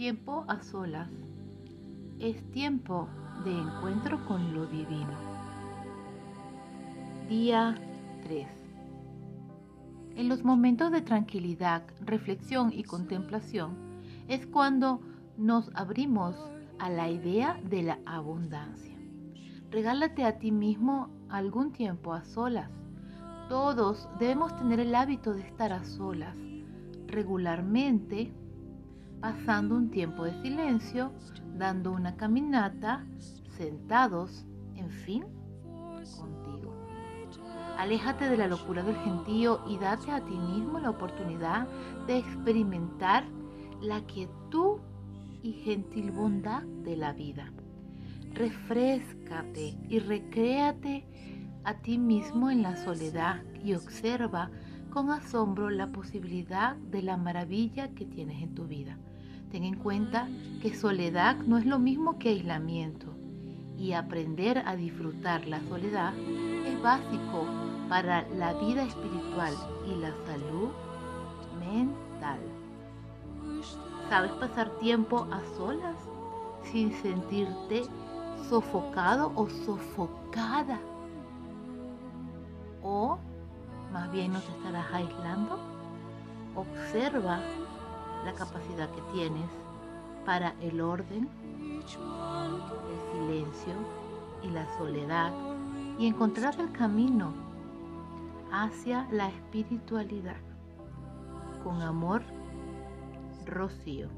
Tiempo a solas. Es tiempo de encuentro con lo divino. Día 3. En los momentos de tranquilidad, reflexión y contemplación es cuando nos abrimos a la idea de la abundancia. Regálate a ti mismo algún tiempo a solas. Todos debemos tener el hábito de estar a solas regularmente, pasando un tiempo de silencio, dando una caminata, sentados, en fin, contigo. Aléjate de la locura del gentío y date a ti mismo la oportunidad de experimentar la quietud y gentil bondad de la vida. Refrescate y recréate a ti mismo en la soledad y observa con asombro la posibilidad de la maravilla que tienes en tu vida. Ten en cuenta que soledad no es lo mismo que aislamiento y aprender a disfrutar la soledad es básico para la vida espiritual y la salud mental. ¿Sabes pasar tiempo a solas sin sentirte sofocado o sofocada? ¿O más bien no te estarás aislando? Observa la capacidad que tienes para el orden, el silencio y la soledad y encontrar el camino hacia la espiritualidad. Con amor, Rocío.